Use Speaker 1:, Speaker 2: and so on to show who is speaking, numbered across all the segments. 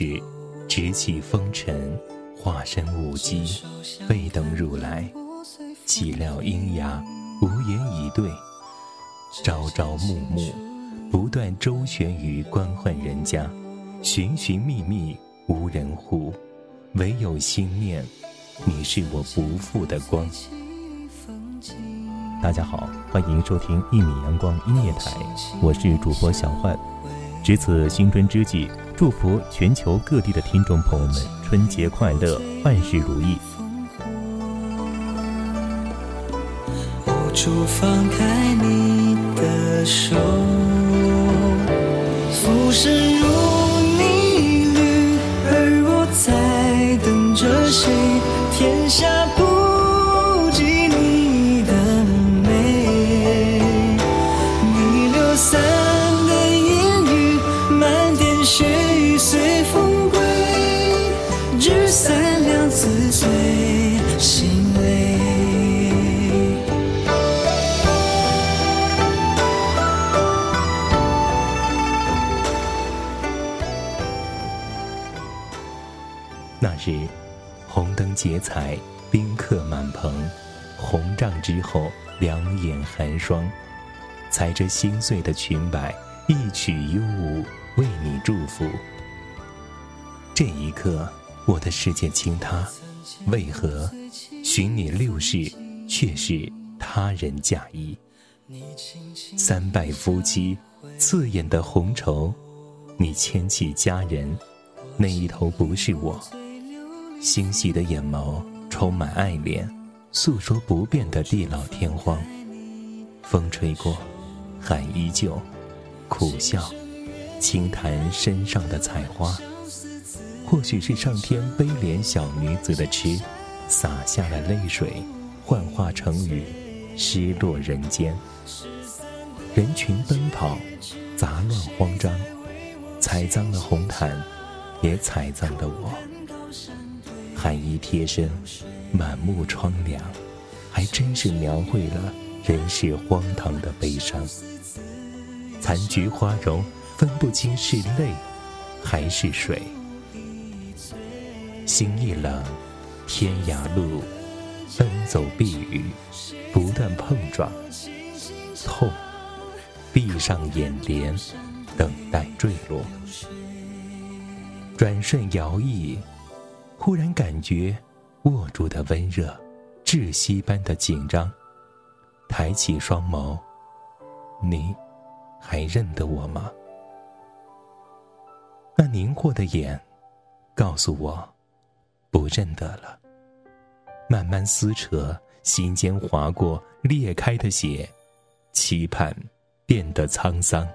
Speaker 1: 是，直起风尘，化身舞姬，飞登如来。岂料阴阳无言以对，朝朝暮暮，不断周旋于官宦人家，寻寻觅觅无人护，唯有心念，你是我不负的光。大家好，欢迎收听一米阳光音乐台，我是主播小焕。值此新春之际，祝福全球各地的听众朋友们春节快乐，万事如意。
Speaker 2: 无处放开你的手，浮生如
Speaker 1: 灯结彩，宾客满棚，红帐之后，两眼寒霜。踩着心碎的裙摆，一曲幽舞，为你祝福。这一刻，我的世界倾塌，为何寻你六世，却是他人嫁衣？三拜夫妻，刺眼的红绸，你牵起佳人，那一头不是我。欣喜的眼眸充满爱恋，诉说不变的地老天荒。风吹过，海依旧，苦笑，轻弹身上的彩花。或许是上天悲怜小女子的痴，洒下了泪水，幻化成雨，失落人间。人群奔跑，杂乱慌张，踩脏了红毯，也踩脏了我。寒衣贴身，满目疮凉，还真是描绘了人世荒唐的悲伤。残菊花容，分不清是泪还是水。心一冷，天涯路，奔走避雨，不断碰撞，痛，闭上眼帘，等待坠落。转瞬摇曳，忽然感觉握住的温热，窒息般的紧张。抬起双眸，你还认得我吗？那凝惑的眼，告诉我，不认得了。慢慢撕扯，心间划过裂开的血，期盼变得沧桑。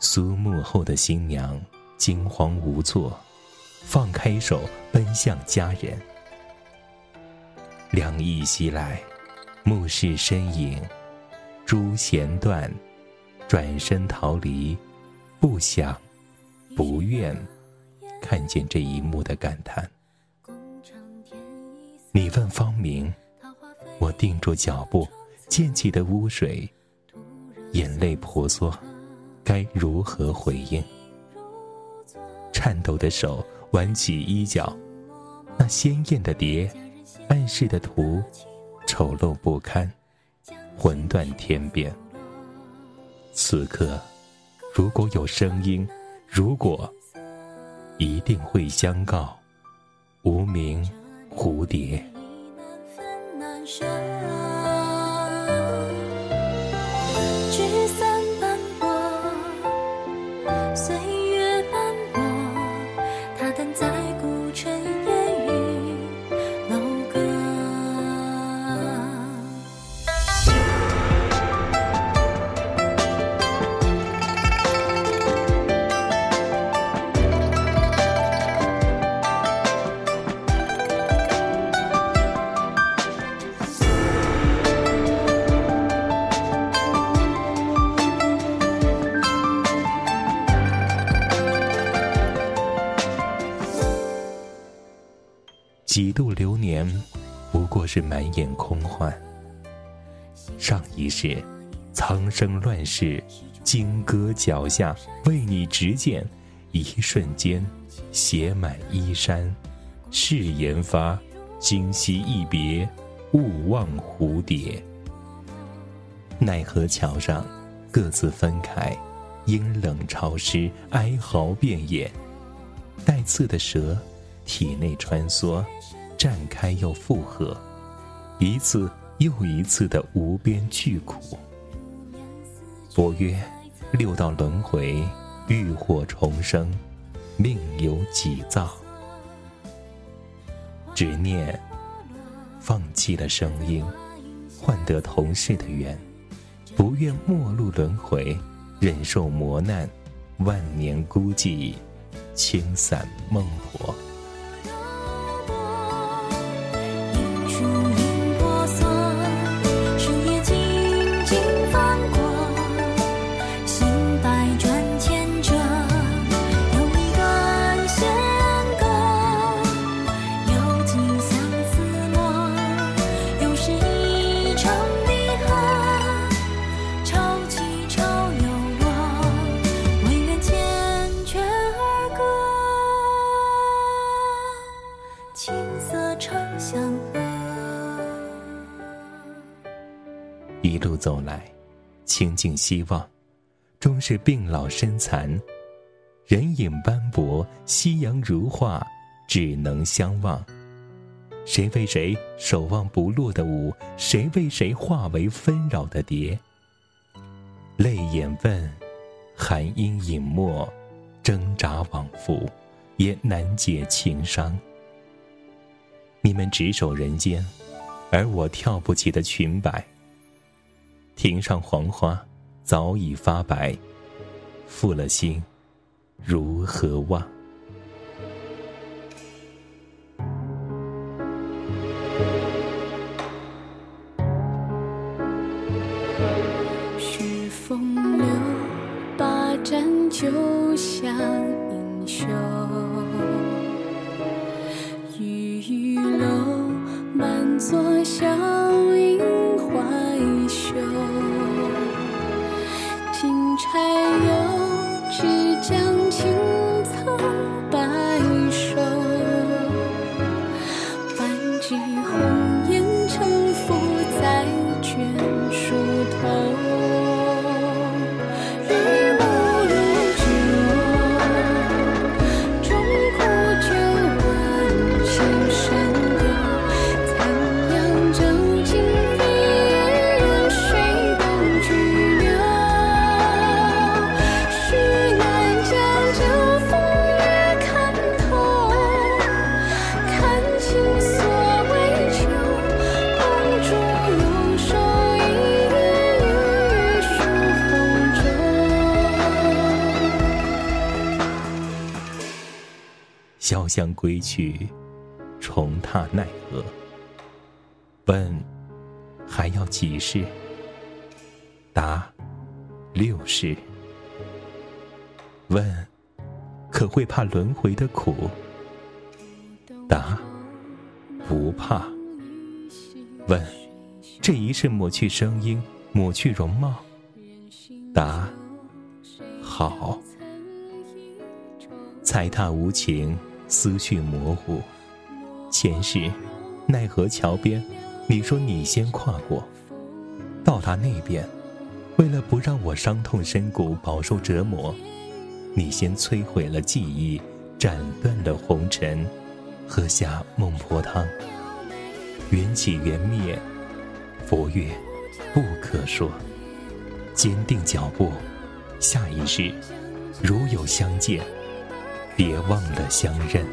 Speaker 1: 苏幕后的新娘惊慌无措，放开手奔向家人。凉意袭来，目视身影，珠弦断，转身逃离，不想，不愿看见这一幕的感叹。你问芳名，我定住脚步，溅起的污水，眼泪婆娑，该如何回应？颤抖的手挽起衣角，那鲜艳的蝶，暗示的图，丑陋不堪，魂断天边。此刻，如果有声音，如果，一定会相告，无名。蝴蝶。聚散斑驳，随几度流年，不过是满眼空幻。上一世，苍生乱世，金戈脚下为你执剑，一瞬间，写满衣衫。誓言发，今夕一别，勿忘蝴蝶。奈何桥上，各自分开，阴冷潮湿，哀嚎遍野。带刺的蛇。体内穿梭，绽开又复合，一次又一次的无边巨苦。佛曰：六道轮回，浴火重生，命由己造。执念，放弃了声音，换得同世的缘，不愿末路轮回，忍受磨难，万年孤寂，轻散孟婆。一路走来，倾尽希望，终是病老身残，人影斑驳，夕阳如画，只能相望。谁为谁守望不落的舞？谁为谁化为纷扰的蝶？泪眼问，寒阴隐没，挣扎往复，也难解情伤。你们执手人间，而我跳不起的裙摆。庭上黄花早已发白，负了心，如何忘？
Speaker 3: 是风流，把盏酒香英雄。所想将
Speaker 1: 归去，重踏奈何？问还要几世？答六世。问可会怕轮回的苦？答不怕。问这一世抹去声音，抹去容貌？答好。踩踏无情，思绪模糊。前世奈何桥边，你说你先跨过，到达那边，为了不让我伤痛深谷，饱受折磨，你先摧毁了记忆，斩断了红尘，喝下孟婆汤。缘起缘灭，佛曰不可说。坚定脚步，下一世如有相见。别忘了相认。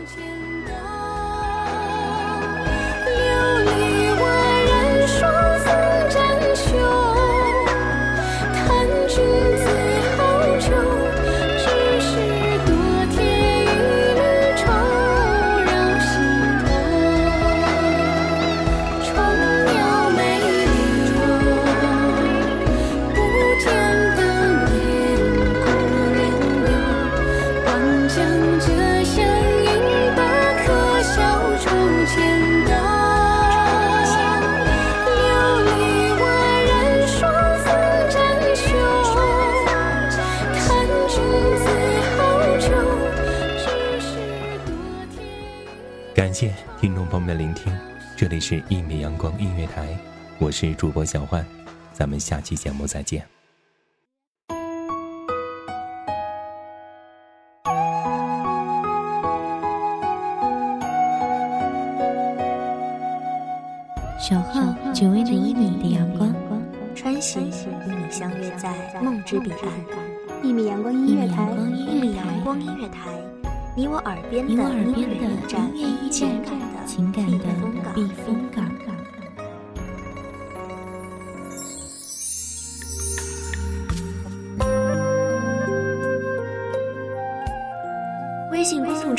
Speaker 1: 听众朋友们的聆听，这里是《一米阳光音乐台》，我是主播小焕，咱们下期节目再见。
Speaker 4: 小号只为那一米的阳光，
Speaker 5: 穿行与你相约在梦之彼岸。
Speaker 6: 一米阳光音乐台，
Speaker 5: 一米阳光音乐台。你我耳边的音乐驿站，情感的
Speaker 4: 情感的避风港。